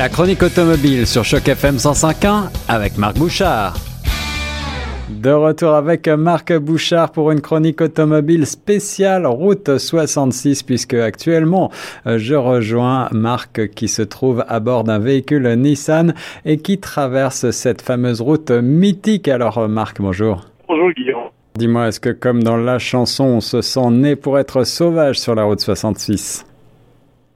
La chronique automobile sur Choc FM 105.1 avec Marc Bouchard. De retour avec Marc Bouchard pour une chronique automobile spéciale route 66 puisque actuellement je rejoins Marc qui se trouve à bord d'un véhicule Nissan et qui traverse cette fameuse route mythique. Alors Marc, bonjour. Bonjour Guillaume. Dis-moi, est-ce que comme dans la chanson, on se sent né pour être sauvage sur la route 66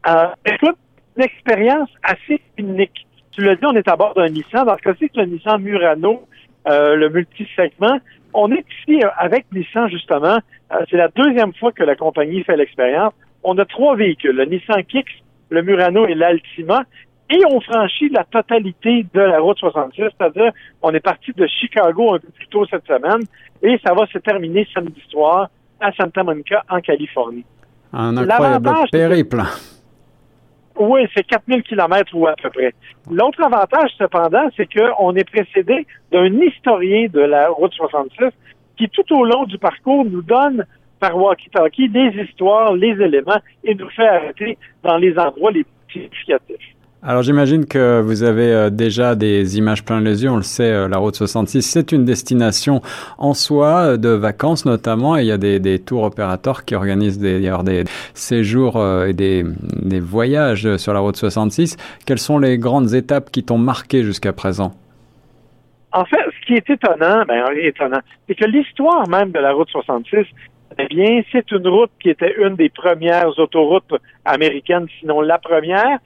euh, Écoute, une expérience assez unique. Tu l'as dit, on est à bord d'un Nissan. Dans ce cas-ci, c'est le Nissan Murano, euh, le multi-segment. On est ici euh, avec Nissan, justement. Euh, c'est la deuxième fois que la compagnie fait l'expérience. On a trois véhicules, le Nissan Kicks, le Murano et l'Altima. Et on franchit la totalité de la route 66, c'est-à-dire on est parti de Chicago un peu plus tôt cette semaine et ça va se terminer samedi soir à Santa Monica, en Californie. Un incroyable périple. Oui, c'est 4000 kilomètres ou à peu près. L'autre avantage, cependant, c'est qu'on est précédé d'un historien de la route 66 qui, tout au long du parcours, nous donne par walkie-talkie les histoires, les éléments et nous fait arrêter dans les endroits les plus significatifs. Alors j'imagine que vous avez euh, déjà des images plein les yeux. On le sait, euh, la route 66, c'est une destination en soi euh, de vacances notamment. Et il y a des, tours opérateurs qui organisent des, des séjours et des, des voyages sur la route 66. Quelles sont les grandes étapes qui t'ont marqué jusqu'à présent? En fait, ce qui est étonnant, ben, étonnant, c'est que l'histoire même de la route 66, eh bien, c'est une route qui était une des premières autoroutes américaines, sinon la première,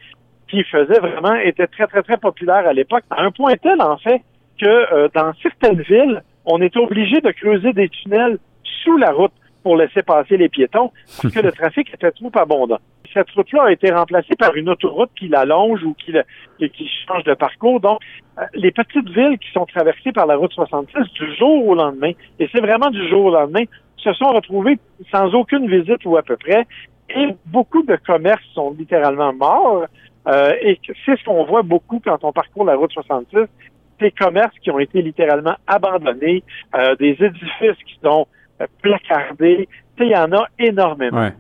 qui faisait vraiment, était très, très, très populaire à l'époque, à un point tel, en fait, que euh, dans certaines villes, on était obligé de creuser des tunnels sous la route pour laisser passer les piétons, parce que le trafic était trop abondant. Cette route-là a été remplacée par une autoroute qui l'allonge ou qui, qui change de parcours. Donc, euh, les petites villes qui sont traversées par la route 66 du jour au lendemain, et c'est vraiment du jour au lendemain, se sont retrouvées sans aucune visite ou à peu près, et beaucoup de commerces sont littéralement morts. Euh, et c'est ce qu'on voit beaucoup quand on parcourt la route 66, des commerces qui ont été littéralement abandonnés, euh, des édifices qui sont euh, placardés. Il y en a énormément.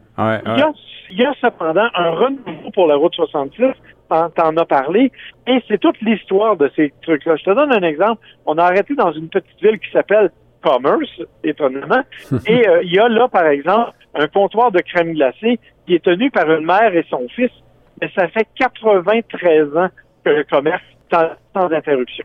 Il, y a, cependant un renouveau pour la route 66, t'en as parlé, et c'est toute l'histoire de ces trucs-là. Je te donne un exemple. On a arrêté dans une petite ville qui s'appelle Commerce, étonnamment, et il y a là, par exemple, un comptoir de crème glacée qui est tenu par une mère et son fils mais ça fait 93 ans que le commerce sans interruption.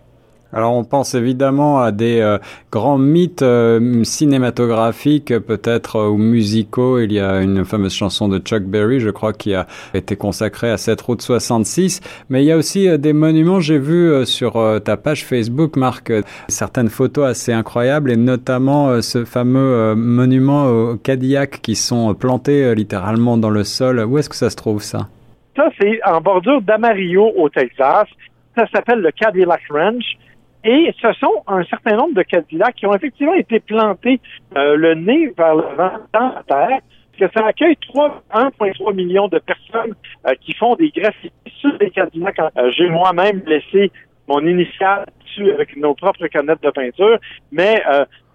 Alors on pense évidemment à des euh, grands mythes euh, cinématographiques, peut-être euh, ou musicaux. Il y a une fameuse chanson de Chuck Berry, je crois, qui a été consacrée à cette route 66. Mais il y a aussi des monuments. J'ai vu sur ta page Facebook, Marc, certaines photos assez incroyables, et notamment ce fameux monument au Cadillac qui sont plantés littéralement dans le sol. Où est-ce que ça se trouve ça? Ça, c'est en bordure d'Amarillo au Texas. Ça s'appelle le Cadillac Ranch. Et ce sont un certain nombre de Cadillacs qui ont effectivement été plantés euh, le nez vers le vent dans la terre, que ça accueille 1,3 million de personnes euh, qui font des graffitis sur les Cadillacs. Euh, j'ai moi-même laissé mon initiale dessus avec nos propres canettes de peinture, mais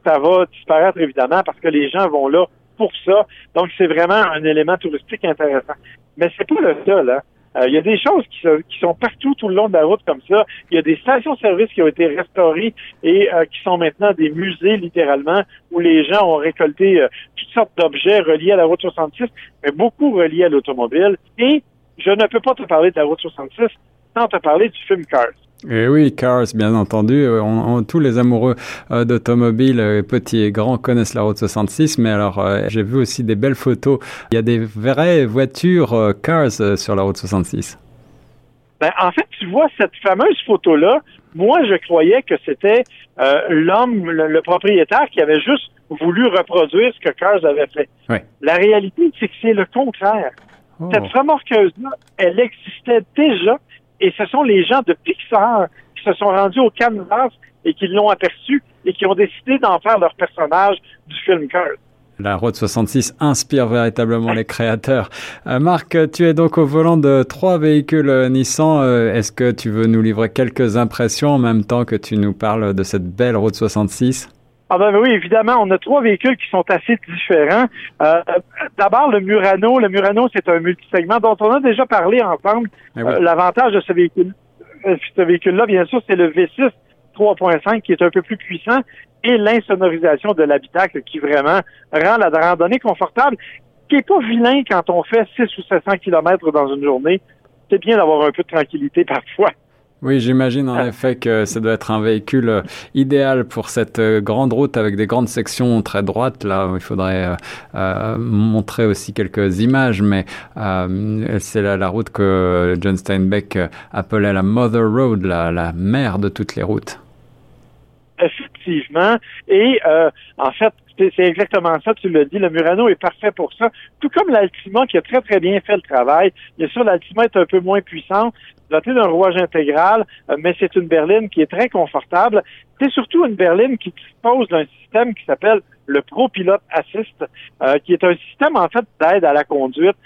ça va disparaître évidemment parce que les gens vont là pour ça. Donc, c'est vraiment un élément touristique intéressant. Mais c'est pas le seul. Hein. Euh, il y a des choses qui, sont partout tout le long de la route comme ça. Il y a des stations-service qui ont été restaurées et euh, qui sont maintenant des musées littéralement où les gens ont récolté euh, toutes sortes d'objets reliés à la route 66, mais beaucoup reliés à l'automobile. Et je ne peux pas te parler de la route 66 sans te parler du film Cars. Et eh oui, Cars, bien entendu. Euh, on, tous les amoureux euh, d'automobiles, euh, petits et grands, connaissent la route 66. Mais alors, j'ai vu aussi des belles photos. Il y a des vraies voitures Cars sur la route 66. Ben, en fait, tu vois, cette fameuse photo-là, moi, je croyais que c'était l'homme, le, propriétaire, qui avait juste voulu reproduire ce que Cars avait fait. La réalité, c'est que c'est le contraire. Oh. Cette remorqueuse-là, elle existait déjà et ce sont les gens de Pixar qui se sont rendus au canvas et qui l'ont aperçu et qui ont décidé d'en faire leur personnage du film Cars. La Route 66 inspire véritablement les créateurs. Euh, Marc, tu es donc au volant de trois véhicules euh, Nissan. Euh, est-ce que tu veux nous livrer quelques impressions en même temps que tu nous parles de cette belle Route 66 ah ben oui, évidemment, on a trois véhicules qui sont assez différents. Euh, D'abord, le Murano. Le Murano, c'est un multisegment dont on a déjà parlé ensemble. Eh euh, l'avantage de ce véhicule, ce véhicule-là, bien sûr, c'est le V6 3.5 qui est un peu plus puissant et l'insonorisation de l'habitacle qui vraiment rend la randonnée confortable, qui est pas vilain quand on fait 6 ou 700 km dans une journée. C'est bien d'avoir un peu de tranquillité parfois. Oui, j'imagine en ah. effet que ça doit être un véhicule euh, idéal pour cette euh, grande route avec des grandes sections très droites. Là, il faudrait euh, montrer aussi quelques images, mais c'est la, route que John Steinbeck appelait la Mother Road, la, la mère de toutes les routes. Effectivement. Et en fait, c'est exactement ça, tu l'as dit. Le Murano est parfait pour ça. Tout comme l'Altima qui a très, très bien fait le travail. Bien sûr, l'Altima est un peu moins puissante, dotée d'un rouage intégral, euh, mais c'est une berline qui est très confortable. C'est surtout une berline qui dispose d'un système qui s'appelle le ProPilot Assist, euh, qui est un système, en fait, d'aide à la conduite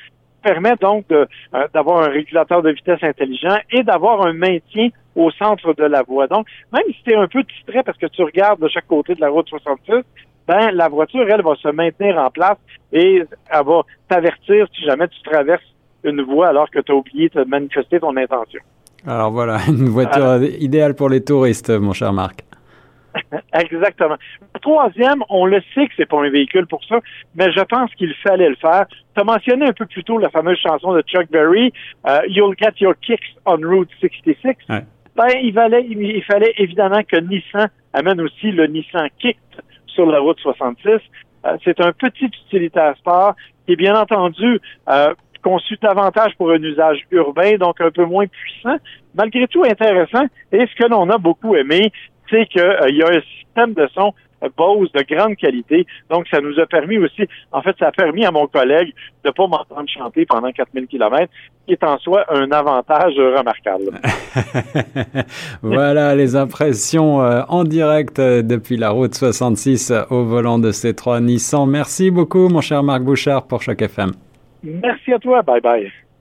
permet donc euh, d'avoir un régulateur de vitesse intelligent et d'avoir un maintien au centre de la voie. Donc, même si tu es un peu distrait parce que tu regardes de chaque côté de la route 66, ben la voiture, elle, va se maintenir en place et elle va t'avertir si jamais tu traverses une voie alors que tu as oublié de manifester ton intention. Alors voilà, une voiture idéale pour les touristes, mon cher Marc. Exactement. Le troisième, on le sait que c'est pas un véhicule pour ça, mais je pense qu'il fallait le faire. Tu as mentionné un peu plus tôt la fameuse chanson de Chuck Berry, euh, You'll Get Your Kicks on Route 66. Ben, il fallait, il fallait évidemment que Nissan amène aussi le Nissan Kick sur la route 66. Euh, c'est un petit utilitaire sport qui est bien entendu euh, conçu davantage pour un usage urbain, donc un peu moins puissant, malgré tout intéressant. Et ce que l'on a beaucoup aimé, c'est qu'il euh, y a un système de son Bose de grande qualité. Donc, ça nous a permis aussi, en fait, ça a permis à mon collègue de pas m'entendre chanter pendant 4000 km, qui est en soi un avantage remarquable. voilà les impressions euh, en direct euh, depuis la route 66 au volant de ces trois Nissan. Merci beaucoup, mon cher Marc Bouchard, pour chaque FM. Merci à toi. Bye bye.